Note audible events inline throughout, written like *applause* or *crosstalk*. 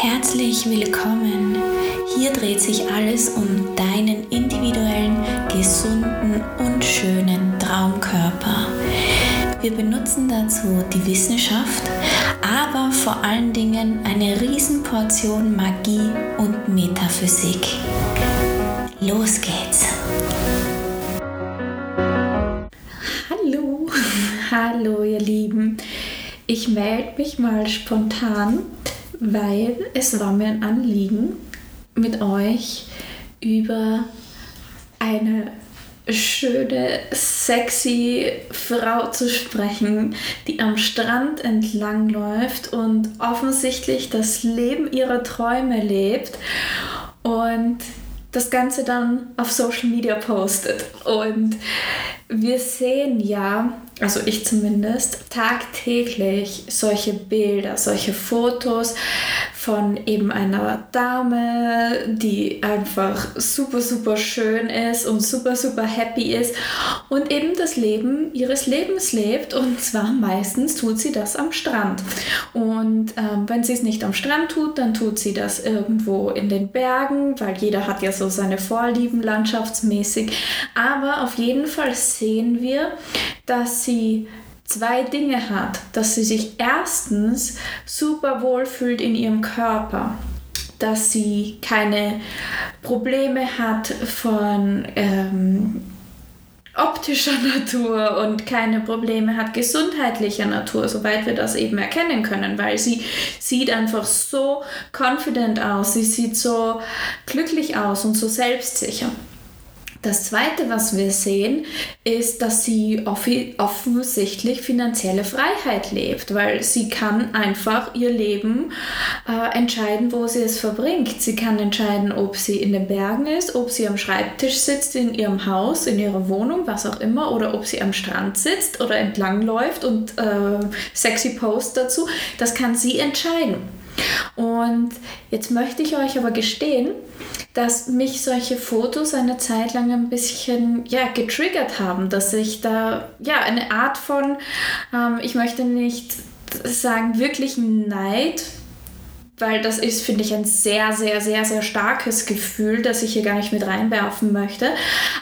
Herzlich willkommen. Hier dreht sich alles um deinen individuellen, gesunden und schönen Traumkörper. Wir benutzen dazu die Wissenschaft, aber vor allen Dingen eine Riesenportion Magie und Metaphysik. Los geht's! Hallo, hallo ihr Lieben. Ich melde mich mal spontan, weil es war mir ein Anliegen, mit euch über eine schöne, sexy Frau zu sprechen, die am Strand entlang läuft und offensichtlich das Leben ihrer Träume lebt. Und das Ganze dann auf Social Media postet. Und wir sehen ja, also ich zumindest, tagtäglich solche Bilder, solche Fotos von eben einer Dame, die einfach super, super schön ist und super, super happy ist und eben das Leben ihres Lebens lebt. Und zwar meistens tut sie das am Strand. Und ähm, wenn sie es nicht am Strand tut, dann tut sie das irgendwo in den Bergen, weil jeder hat ja so seine Vorlieben landschaftsmäßig. Aber auf jeden Fall sehen wir, dass sie zwei Dinge hat, dass sie sich erstens super wohl fühlt in ihrem Körper, dass sie keine Probleme hat von ähm, optischer *laughs* Natur und keine Probleme hat gesundheitlicher Natur, soweit wir das eben erkennen können, weil sie sieht einfach so confident aus, sie sieht so glücklich aus und so selbstsicher. Das Zweite, was wir sehen, ist, dass sie offensichtlich finanzielle Freiheit lebt, weil sie kann einfach ihr Leben äh, entscheiden, wo sie es verbringt. Sie kann entscheiden, ob sie in den Bergen ist, ob sie am Schreibtisch sitzt in ihrem Haus, in ihrer Wohnung, was auch immer, oder ob sie am Strand sitzt oder entlang läuft und äh, sexy Post dazu. Das kann sie entscheiden. Und jetzt möchte ich euch aber gestehen, dass mich solche Fotos eine Zeit lang ein bisschen ja, getriggert haben, dass ich da ja eine Art von, ähm, ich möchte nicht sagen, wirklichen Neid weil das ist, finde ich, ein sehr, sehr, sehr, sehr starkes Gefühl, das ich hier gar nicht mit reinwerfen möchte,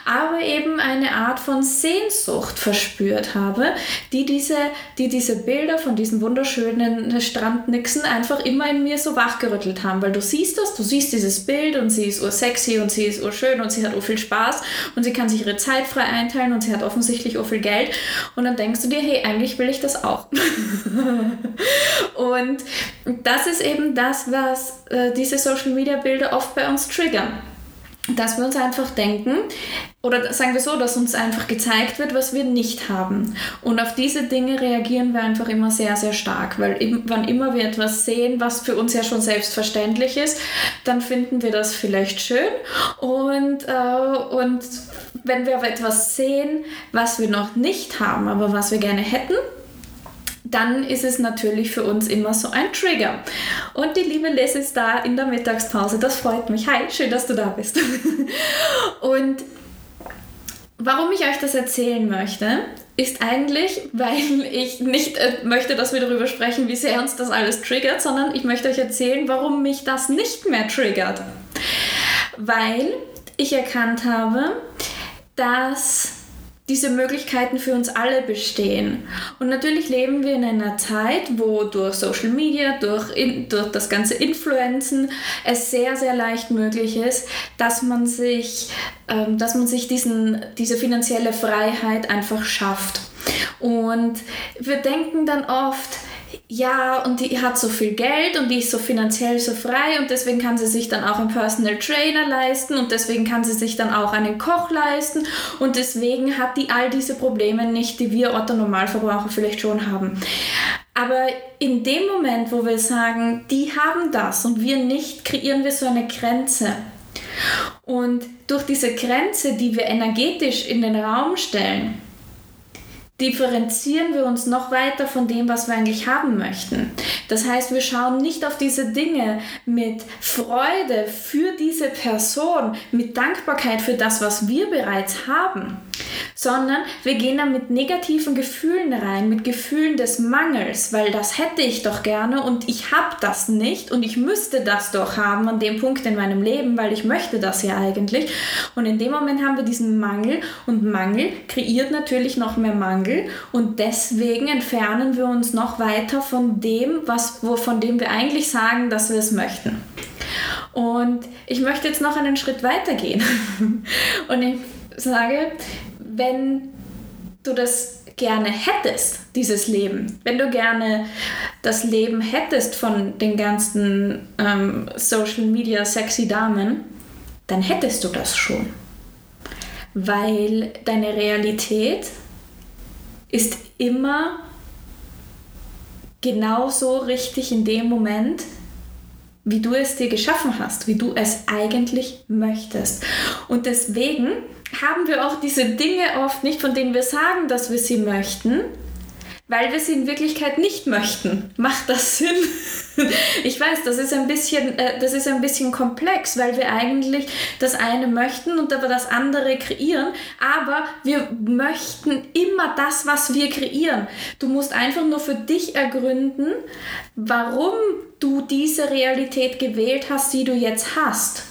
aber eben eine Art von Sehnsucht verspürt habe, die diese, die diese Bilder von diesen wunderschönen Strandnixen einfach immer in mir so wachgerüttelt haben, weil du siehst das, du siehst dieses Bild und sie ist ursexy und sie ist urschön und sie hat viel Spaß und sie kann sich ihre Zeit frei einteilen und sie hat offensichtlich viel Geld und dann denkst du dir, hey, eigentlich will ich das auch. *laughs* und das ist eben das, das, was äh, diese Social Media Bilder oft bei uns triggern. Dass wir uns einfach denken, oder sagen wir so, dass uns einfach gezeigt wird, was wir nicht haben. Und auf diese Dinge reagieren wir einfach immer sehr, sehr stark, weil wann immer wir etwas sehen, was für uns ja schon selbstverständlich ist, dann finden wir das vielleicht schön. Und, äh, und wenn wir aber etwas sehen, was wir noch nicht haben, aber was wir gerne hätten, dann ist es natürlich für uns immer so ein Trigger. Und die liebe Liz ist da in der Mittagspause. Das freut mich. Hi, schön, dass du da bist. *laughs* Und warum ich euch das erzählen möchte, ist eigentlich, weil ich nicht äh, möchte, dass wir darüber sprechen, wie sehr uns das alles triggert, sondern ich möchte euch erzählen, warum mich das nicht mehr triggert. Weil ich erkannt habe, dass diese Möglichkeiten für uns alle bestehen. Und natürlich leben wir in einer Zeit, wo durch Social Media, durch, in, durch das ganze Influenzen es sehr, sehr leicht möglich ist, dass man sich, ähm, dass man sich diesen, diese finanzielle Freiheit einfach schafft. Und wir denken dann oft, ja, und die hat so viel Geld und die ist so finanziell so frei und deswegen kann sie sich dann auch einen Personal Trainer leisten und deswegen kann sie sich dann auch einen Koch leisten und deswegen hat die all diese Probleme nicht, die wir Otto Normalverbraucher vielleicht schon haben. Aber in dem Moment, wo wir sagen, die haben das und wir nicht, kreieren wir so eine Grenze. Und durch diese Grenze, die wir energetisch in den Raum stellen, differenzieren wir uns noch weiter von dem, was wir eigentlich haben möchten. Das heißt, wir schauen nicht auf diese Dinge mit Freude für diese Person, mit Dankbarkeit für das, was wir bereits haben, sondern wir gehen dann mit negativen Gefühlen rein, mit Gefühlen des Mangels, weil das hätte ich doch gerne und ich habe das nicht und ich müsste das doch haben an dem Punkt in meinem Leben, weil ich möchte das ja eigentlich. Und in dem Moment haben wir diesen Mangel und Mangel kreiert natürlich noch mehr Mangel und deswegen entfernen wir uns noch weiter von dem, was, von dem wir eigentlich sagen, dass wir es möchten. Und ich möchte jetzt noch einen Schritt weiter gehen. *laughs* Und ich sage, wenn du das gerne hättest, dieses Leben, wenn du gerne das Leben hättest von den ganzen ähm, Social Media sexy Damen, dann hättest du das schon. Weil deine Realität ist immer genauso richtig in dem Moment, wie du es dir geschaffen hast, wie du es eigentlich möchtest. Und deswegen haben wir auch diese Dinge oft nicht, von denen wir sagen, dass wir sie möchten, weil wir sie in Wirklichkeit nicht möchten. Macht das *laughs* Sinn? Ich weiß, das ist ein bisschen, äh, das ist ein bisschen komplex, weil wir eigentlich das eine möchten und aber das andere kreieren, aber wir möchten immer das, was wir kreieren. Du musst einfach nur für dich ergründen, warum du diese Realität gewählt hast, die du jetzt hast.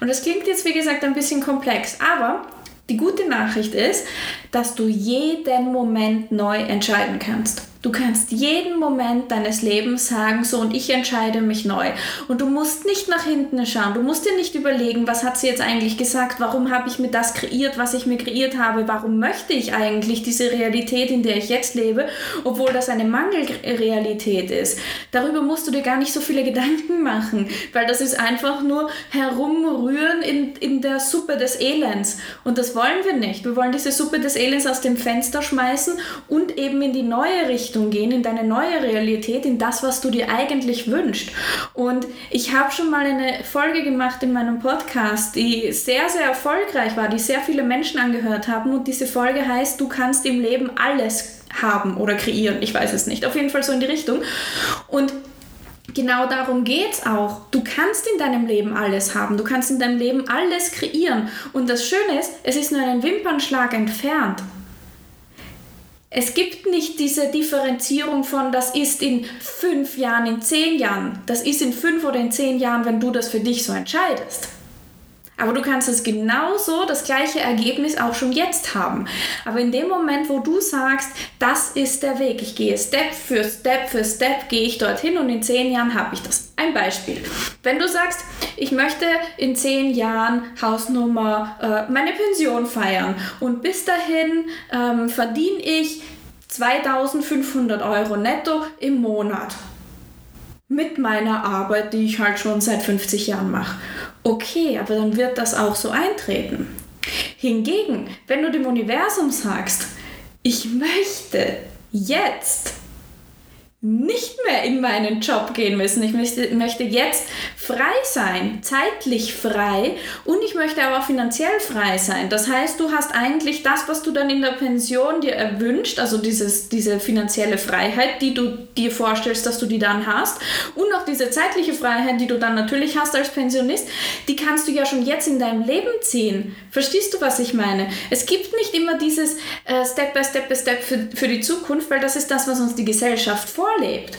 Und das klingt jetzt, wie gesagt, ein bisschen komplex, aber die gute Nachricht ist, dass du jeden Moment neu entscheiden kannst. Du kannst jeden Moment deines Lebens sagen, so und ich entscheide mich neu. Und du musst nicht nach hinten schauen. Du musst dir nicht überlegen, was hat sie jetzt eigentlich gesagt, warum habe ich mir das kreiert, was ich mir kreiert habe, warum möchte ich eigentlich diese Realität, in der ich jetzt lebe, obwohl das eine Mangelrealität ist. Darüber musst du dir gar nicht so viele Gedanken machen, weil das ist einfach nur herumrühren in, in der Suppe des Elends. Und das wollen wir nicht. Wir wollen diese Suppe des Elends aus dem Fenster schmeißen und eben in die neue Richtung Richtung gehen, in deine neue Realität, in das, was du dir eigentlich wünschst. Und ich habe schon mal eine Folge gemacht in meinem Podcast, die sehr, sehr erfolgreich war, die sehr viele Menschen angehört haben. Und diese Folge heißt, du kannst im Leben alles haben oder kreieren. Ich weiß es nicht. Auf jeden Fall so in die Richtung. Und genau darum geht es auch. Du kannst in deinem Leben alles haben. Du kannst in deinem Leben alles kreieren. Und das Schöne ist, es ist nur einen Wimpernschlag entfernt. Es gibt nicht diese Differenzierung von, das ist in fünf Jahren, in zehn Jahren. Das ist in fünf oder in zehn Jahren, wenn du das für dich so entscheidest. Aber du kannst es genauso, das gleiche Ergebnis auch schon jetzt haben. Aber in dem Moment, wo du sagst, das ist der Weg, ich gehe Step für Step für Step, gehe ich dorthin und in zehn Jahren habe ich das. Ein Beispiel. Wenn du sagst, ich möchte in zehn Jahren Hausnummer äh, meine Pension feiern und bis dahin ähm, verdiene ich 2500 Euro netto im Monat mit meiner Arbeit, die ich halt schon seit 50 Jahren mache. Okay, aber dann wird das auch so eintreten. Hingegen, wenn du dem Universum sagst, ich möchte jetzt nicht mehr in meinen Job gehen müssen. Ich möchte, möchte jetzt frei sein, zeitlich frei und ich möchte aber auch finanziell frei sein. Das heißt, du hast eigentlich das, was du dann in der Pension dir erwünscht, also dieses, diese finanzielle Freiheit, die du dir vorstellst, dass du die dann hast und auch diese zeitliche Freiheit, die du dann natürlich hast als Pensionist, die kannst du ja schon jetzt in deinem Leben ziehen. Verstehst du, was ich meine? Es gibt nicht immer dieses äh, Step by Step by Step für, für die Zukunft, weil das ist das, was uns die Gesellschaft vorlebt.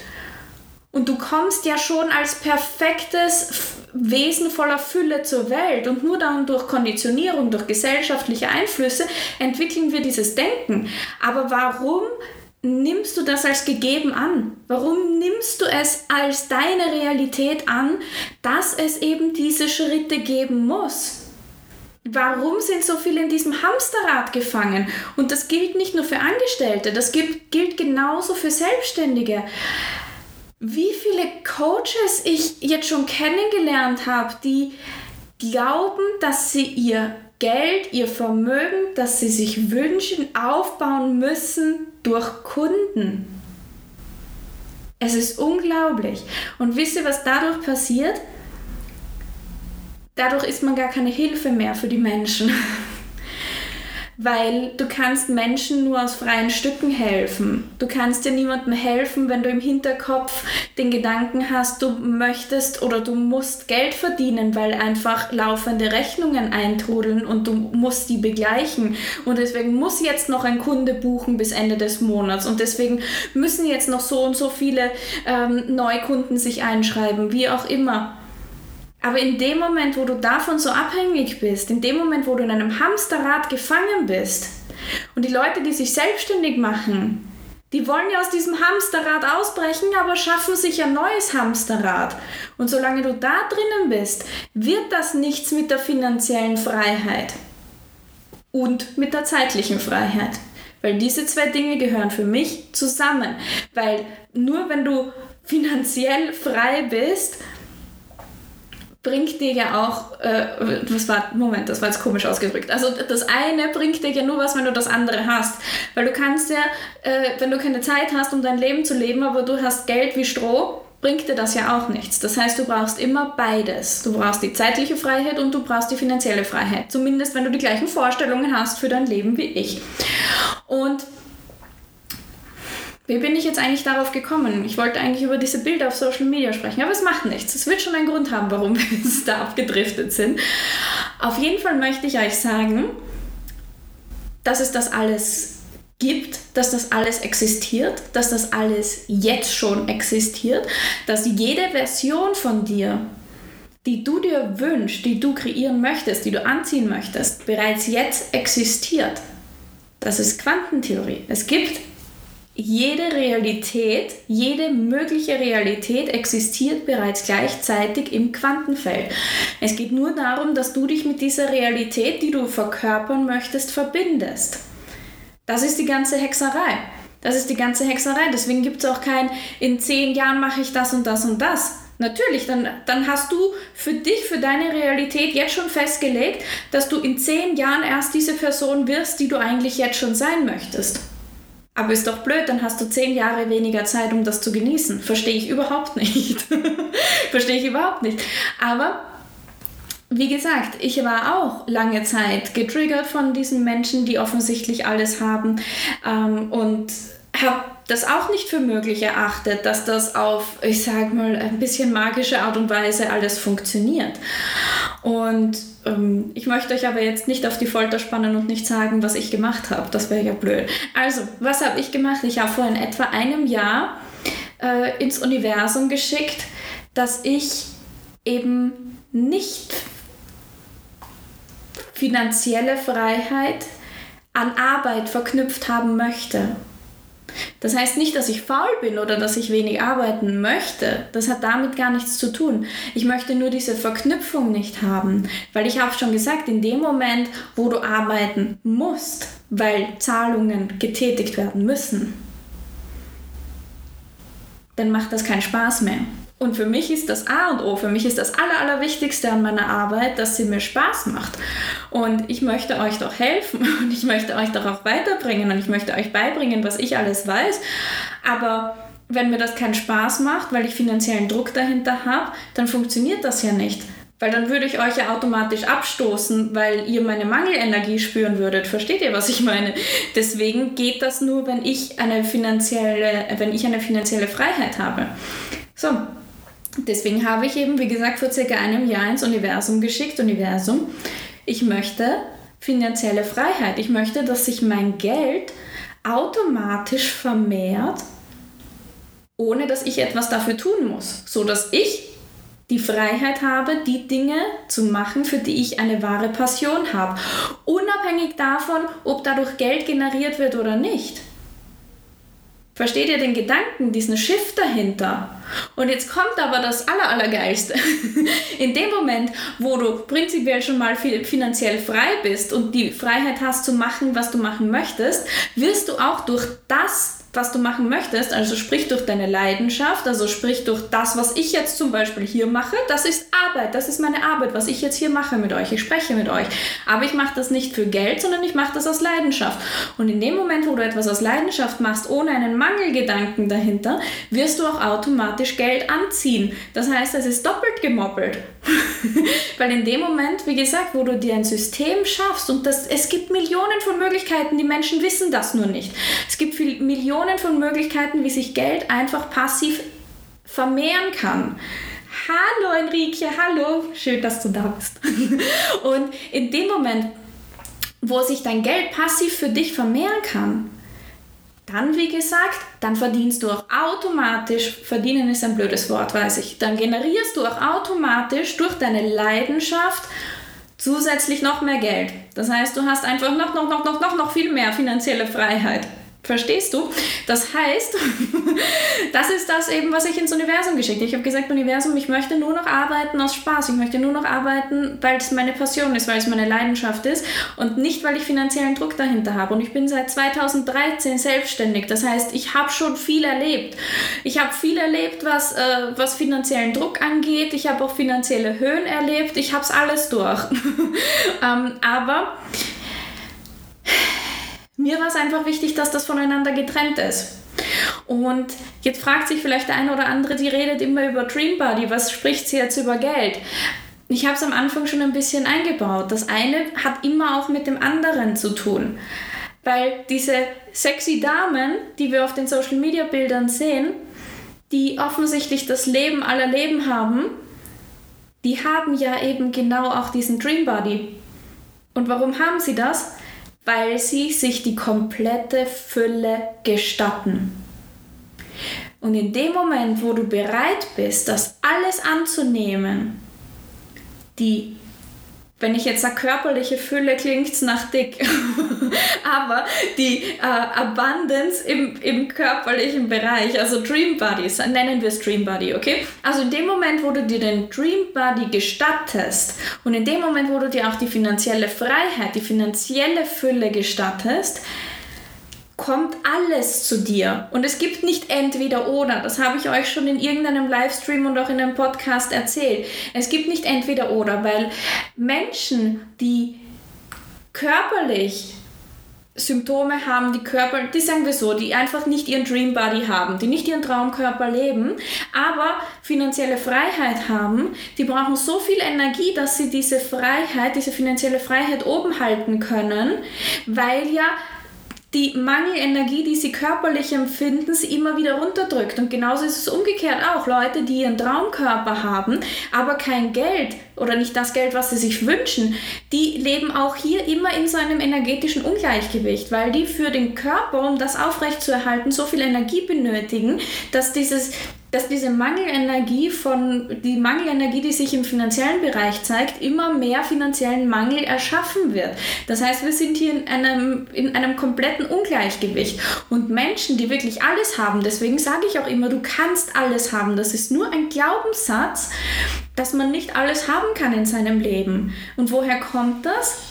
Und du kommst ja schon als perfektes Wesen voller Fülle zur Welt. Und nur dann durch Konditionierung, durch gesellschaftliche Einflüsse entwickeln wir dieses Denken. Aber warum nimmst du das als gegeben an? Warum nimmst du es als deine Realität an, dass es eben diese Schritte geben muss? Warum sind so viele in diesem Hamsterrad gefangen? Und das gilt nicht nur für Angestellte, das gilt, gilt genauso für Selbstständige. Wie viele Coaches ich jetzt schon kennengelernt habe, die glauben, dass sie ihr Geld, ihr Vermögen, das sie sich wünschen, aufbauen müssen durch Kunden. Es ist unglaublich. Und wisst ihr, was dadurch passiert? Dadurch ist man gar keine Hilfe mehr für die Menschen. *laughs* weil du kannst Menschen nur aus freien Stücken helfen. Du kannst dir niemandem helfen, wenn du im Hinterkopf den Gedanken hast, du möchtest oder du musst Geld verdienen, weil einfach laufende Rechnungen eintrudeln und du musst die begleichen. Und deswegen muss jetzt noch ein Kunde buchen bis Ende des Monats und deswegen müssen jetzt noch so und so viele ähm, Neukunden sich einschreiben, wie auch immer. Aber in dem Moment, wo du davon so abhängig bist, in dem Moment, wo du in einem Hamsterrad gefangen bist und die Leute, die sich selbstständig machen, die wollen ja aus diesem Hamsterrad ausbrechen, aber schaffen sich ein neues Hamsterrad. Und solange du da drinnen bist, wird das nichts mit der finanziellen Freiheit und mit der zeitlichen Freiheit. Weil diese zwei Dinge gehören für mich zusammen. Weil nur wenn du finanziell frei bist, bringt dir ja auch, äh, was war, Moment, das war jetzt komisch ausgedrückt. Also das eine bringt dir ja nur was, wenn du das andere hast. Weil du kannst ja, äh, wenn du keine Zeit hast, um dein Leben zu leben, aber du hast Geld wie Stroh, bringt dir das ja auch nichts. Das heißt, du brauchst immer beides. Du brauchst die zeitliche Freiheit und du brauchst die finanzielle Freiheit. Zumindest, wenn du die gleichen Vorstellungen hast für dein Leben wie ich. Und wie bin ich jetzt eigentlich darauf gekommen? Ich wollte eigentlich über diese Bilder auf Social Media sprechen, aber es macht nichts. Es wird schon einen Grund haben, warum *laughs* wir jetzt da abgedriftet sind. Auf jeden Fall möchte ich euch sagen, dass es das alles gibt, dass das alles existiert, dass das alles jetzt schon existiert, dass jede Version von dir, die du dir wünschst, die du kreieren möchtest, die du anziehen möchtest, bereits jetzt existiert. Das ist Quantentheorie. Es gibt jede Realität, jede mögliche Realität existiert bereits gleichzeitig im Quantenfeld. Es geht nur darum, dass du dich mit dieser Realität, die du verkörpern möchtest, verbindest. Das ist die ganze Hexerei. Das ist die ganze Hexerei. Deswegen gibt es auch kein, in zehn Jahren mache ich das und das und das. Natürlich, dann, dann hast du für dich, für deine Realität jetzt schon festgelegt, dass du in zehn Jahren erst diese Person wirst, die du eigentlich jetzt schon sein möchtest. Aber ist doch blöd, dann hast du zehn Jahre weniger Zeit, um das zu genießen. Verstehe ich überhaupt nicht. *laughs* Verstehe ich überhaupt nicht. Aber wie gesagt, ich war auch lange Zeit getriggert von diesen Menschen, die offensichtlich alles haben ähm, und habe das auch nicht für möglich erachtet, dass das auf, ich sag mal, ein bisschen magische Art und Weise alles funktioniert. Und ähm, ich möchte euch aber jetzt nicht auf die Folter spannen und nicht sagen, was ich gemacht habe. Das wäre ja blöd. Also, was habe ich gemacht? Ich habe vor in etwa einem Jahr äh, ins Universum geschickt, dass ich eben nicht finanzielle Freiheit an Arbeit verknüpft haben möchte. Das heißt nicht, dass ich faul bin oder dass ich wenig arbeiten möchte. Das hat damit gar nichts zu tun. Ich möchte nur diese Verknüpfung nicht haben, weil ich habe schon gesagt, in dem Moment, wo du arbeiten musst, weil Zahlungen getätigt werden müssen, dann macht das keinen Spaß mehr. Und für mich ist das A und O, für mich ist das Aller, Allerwichtigste an meiner Arbeit, dass sie mir Spaß macht. Und ich möchte euch doch helfen *laughs* und ich möchte euch doch auch weiterbringen und ich möchte euch beibringen, was ich alles weiß. Aber wenn mir das keinen Spaß macht, weil ich finanziellen Druck dahinter habe, dann funktioniert das ja nicht. Weil dann würde ich euch ja automatisch abstoßen, weil ihr meine Mangelenergie spüren würdet. Versteht ihr, was ich meine? Deswegen geht das nur, wenn ich eine finanzielle, wenn ich eine finanzielle Freiheit habe. So, Deswegen habe ich eben, wie gesagt, vor circa einem Jahr ins Universum geschickt. Universum, ich möchte finanzielle Freiheit. Ich möchte, dass sich mein Geld automatisch vermehrt, ohne dass ich etwas dafür tun muss, so dass ich die Freiheit habe, die Dinge zu machen, für die ich eine wahre Passion habe, unabhängig davon, ob dadurch Geld generiert wird oder nicht. Versteht ihr den Gedanken, diesen Shift dahinter? Und jetzt kommt aber das Aller, Allergeilste. *laughs* In dem Moment, wo du prinzipiell schon mal finanziell frei bist und die Freiheit hast zu machen, was du machen möchtest, wirst du auch durch das was du machen möchtest, also sprich durch deine Leidenschaft, also sprich durch das, was ich jetzt zum Beispiel hier mache, das ist Arbeit, das ist meine Arbeit, was ich jetzt hier mache mit euch. Ich spreche mit euch. Aber ich mache das nicht für Geld, sondern ich mache das aus Leidenschaft. Und in dem Moment, wo du etwas aus Leidenschaft machst, ohne einen Mangelgedanken dahinter, wirst du auch automatisch Geld anziehen. Das heißt, es ist doppelt gemoppelt. *laughs* Weil in dem Moment, wie gesagt, wo du dir ein System schaffst und das, es gibt Millionen von Möglichkeiten, die Menschen wissen das nur nicht. Es gibt viel, Millionen von Möglichkeiten, wie sich Geld einfach passiv vermehren kann. Hallo Enrique, hallo, schön, dass du da bist. *laughs* Und in dem Moment, wo sich dein Geld passiv für dich vermehren kann, dann, wie gesagt, dann verdienst du auch automatisch, verdienen ist ein blödes Wort, weiß ich, dann generierst du auch automatisch durch deine Leidenschaft zusätzlich noch mehr Geld. Das heißt, du hast einfach noch, noch, noch, noch, noch, noch viel mehr finanzielle Freiheit. Verstehst du? Das heißt, *laughs* das ist das eben, was ich ins Universum geschickt habe. Ich habe gesagt, Universum, ich möchte nur noch arbeiten aus Spaß. Ich möchte nur noch arbeiten, weil es meine Passion ist, weil es meine Leidenschaft ist und nicht, weil ich finanziellen Druck dahinter habe. Und ich bin seit 2013 selbstständig. Das heißt, ich habe schon viel erlebt. Ich habe viel erlebt, was, äh, was finanziellen Druck angeht. Ich habe auch finanzielle Höhen erlebt. Ich habe es alles durch. *laughs* ähm, aber mir war es einfach wichtig, dass das voneinander getrennt ist. Und jetzt fragt sich vielleicht der eine oder andere, die redet immer über Dream Body, was spricht sie jetzt über Geld? Ich habe es am Anfang schon ein bisschen eingebaut. Das eine hat immer auch mit dem anderen zu tun. Weil diese sexy Damen, die wir auf den Social Media Bildern sehen, die offensichtlich das Leben aller Leben haben, die haben ja eben genau auch diesen Dream Body. Und warum haben sie das? Weil sie sich die komplette Fülle gestatten. Und in dem Moment, wo du bereit bist, das alles anzunehmen, die wenn ich jetzt sage körperliche Fülle, klingt es nach dick. *laughs* *laughs* Aber die äh, Abundance im, im körperlichen Bereich, also Dream Bodies, nennen wir es Dream Body, okay? Also in dem Moment, wo du dir den Dream Body gestattest und in dem Moment, wo du dir auch die finanzielle Freiheit, die finanzielle Fülle gestattest, kommt alles zu dir. Und es gibt nicht entweder oder. Das habe ich euch schon in irgendeinem Livestream und auch in einem Podcast erzählt. Es gibt nicht entweder oder, weil Menschen, die körperlich Symptome haben, die Körper, die sagen wir so, die einfach nicht ihren Dream Body haben, die nicht ihren Traumkörper leben, aber finanzielle Freiheit haben, die brauchen so viel Energie, dass sie diese Freiheit, diese finanzielle Freiheit oben halten können, weil ja die Mangelenergie, die sie körperlich empfinden, sie immer wieder runterdrückt. Und genauso ist es umgekehrt auch. Leute, die ihren Traumkörper haben, aber kein Geld oder nicht das Geld, was sie sich wünschen, die leben auch hier immer in so einem energetischen Ungleichgewicht, weil die für den Körper, um das aufrechtzuerhalten, so viel Energie benötigen, dass dieses dass diese Mangelenergie von die Mangelenergie, die sich im finanziellen Bereich zeigt, immer mehr finanziellen Mangel erschaffen wird. Das heißt, wir sind hier in einem, in einem kompletten Ungleichgewicht. Und Menschen, die wirklich alles haben, deswegen sage ich auch immer, du kannst alles haben. Das ist nur ein Glaubenssatz, dass man nicht alles haben kann in seinem Leben. Und woher kommt das?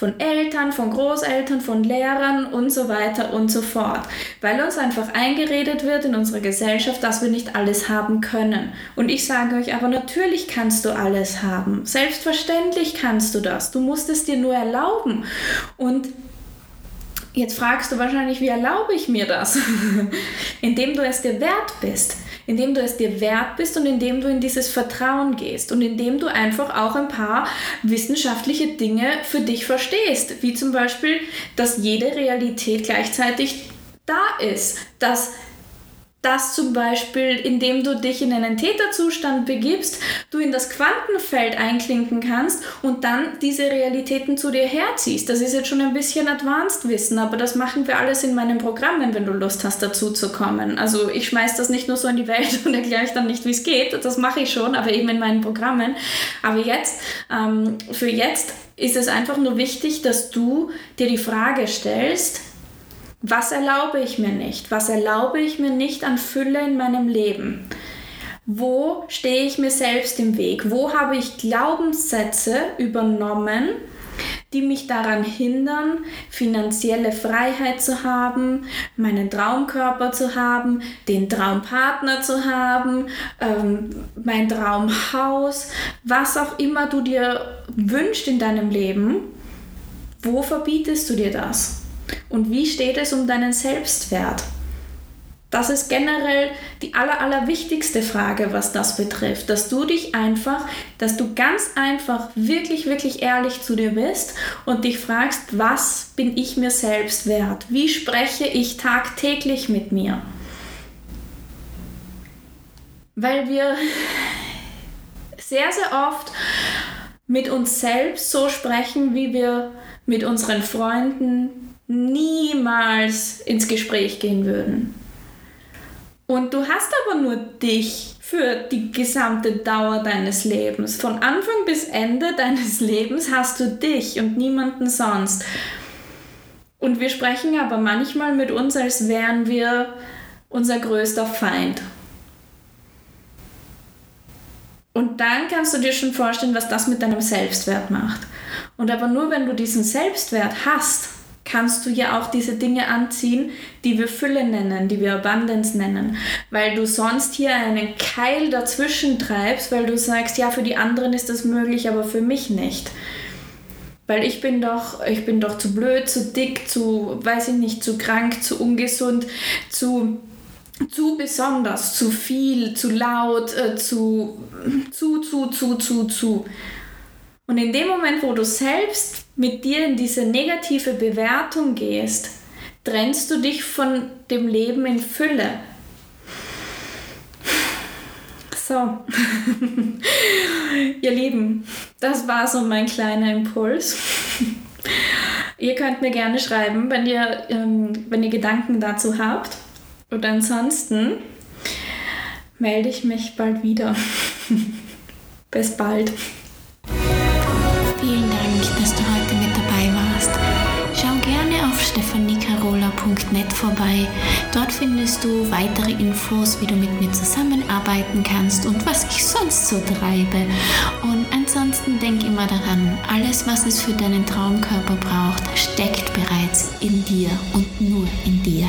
Von Eltern, von Großeltern, von Lehrern und so weiter und so fort. Weil uns einfach eingeredet wird in unserer Gesellschaft, dass wir nicht alles haben können. Und ich sage euch aber, natürlich kannst du alles haben. Selbstverständlich kannst du das. Du musst es dir nur erlauben. Und Jetzt fragst du wahrscheinlich, wie erlaube ich mir das? *laughs* Indem du es dir wert bist indem du es dir wert bist und indem du in dieses Vertrauen gehst und indem du einfach auch ein paar wissenschaftliche Dinge für dich verstehst, wie zum Beispiel, dass jede Realität gleichzeitig da ist, dass dass zum Beispiel, indem du dich in einen Täterzustand begibst, du in das Quantenfeld einklinken kannst und dann diese Realitäten zu dir herziehst. Das ist jetzt schon ein bisschen Advanced Wissen, aber das machen wir alles in meinen Programmen, wenn du Lust hast, dazu zu kommen. Also ich schmeiß das nicht nur so in die Welt *laughs* und erkläre ich dann nicht, wie es geht. Das mache ich schon, aber eben in meinen Programmen. Aber jetzt, ähm, für jetzt ist es einfach nur wichtig, dass du dir die Frage stellst, was erlaube ich mir nicht? Was erlaube ich mir nicht an Fülle in meinem Leben? Wo stehe ich mir selbst im Weg? Wo habe ich Glaubenssätze übernommen, die mich daran hindern, finanzielle Freiheit zu haben, meinen Traumkörper zu haben, den Traumpartner zu haben, ähm, mein Traumhaus, was auch immer du dir wünschst in deinem Leben. Wo verbietest du dir das? Und wie steht es um deinen Selbstwert? Das ist generell die aller, aller wichtigste Frage, was das betrifft. Dass du dich einfach, dass du ganz einfach wirklich, wirklich ehrlich zu dir bist und dich fragst, was bin ich mir selbst wert? Wie spreche ich tagtäglich mit mir? Weil wir sehr, sehr oft mit uns selbst so sprechen, wie wir mit unseren Freunden niemals ins Gespräch gehen würden. Und du hast aber nur dich für die gesamte Dauer deines Lebens. Von Anfang bis Ende deines *laughs* Lebens hast du dich und niemanden sonst. Und wir sprechen aber manchmal mit uns, als wären wir unser größter Feind. Und dann kannst du dir schon vorstellen, was das mit deinem Selbstwert macht. Und aber nur wenn du diesen Selbstwert hast, kannst du ja auch diese Dinge anziehen, die wir Fülle nennen, die wir Abundance nennen, weil du sonst hier einen Keil dazwischen treibst, weil du sagst, ja, für die anderen ist das möglich, aber für mich nicht. Weil ich bin doch, ich bin doch zu blöd, zu dick, zu, weiß ich nicht, zu krank, zu ungesund, zu zu besonders, zu viel, zu laut, äh, zu, zu, zu, zu, zu, zu. Und in dem Moment, wo du selbst mit dir in diese negative Bewertung gehst, trennst du dich von dem Leben in Fülle. So, *laughs* ihr Lieben, das war so mein kleiner Impuls. *laughs* ihr könnt mir gerne schreiben, wenn ihr, ähm, wenn ihr Gedanken dazu habt. Und ansonsten melde ich mich bald wieder. *laughs* Bis bald. stephaniekarola.net vorbei. Dort findest du weitere Infos, wie du mit mir zusammenarbeiten kannst und was ich sonst so treibe. Und ansonsten denk immer daran, alles, was es für deinen Traumkörper braucht, steckt bereits in dir und nur in dir.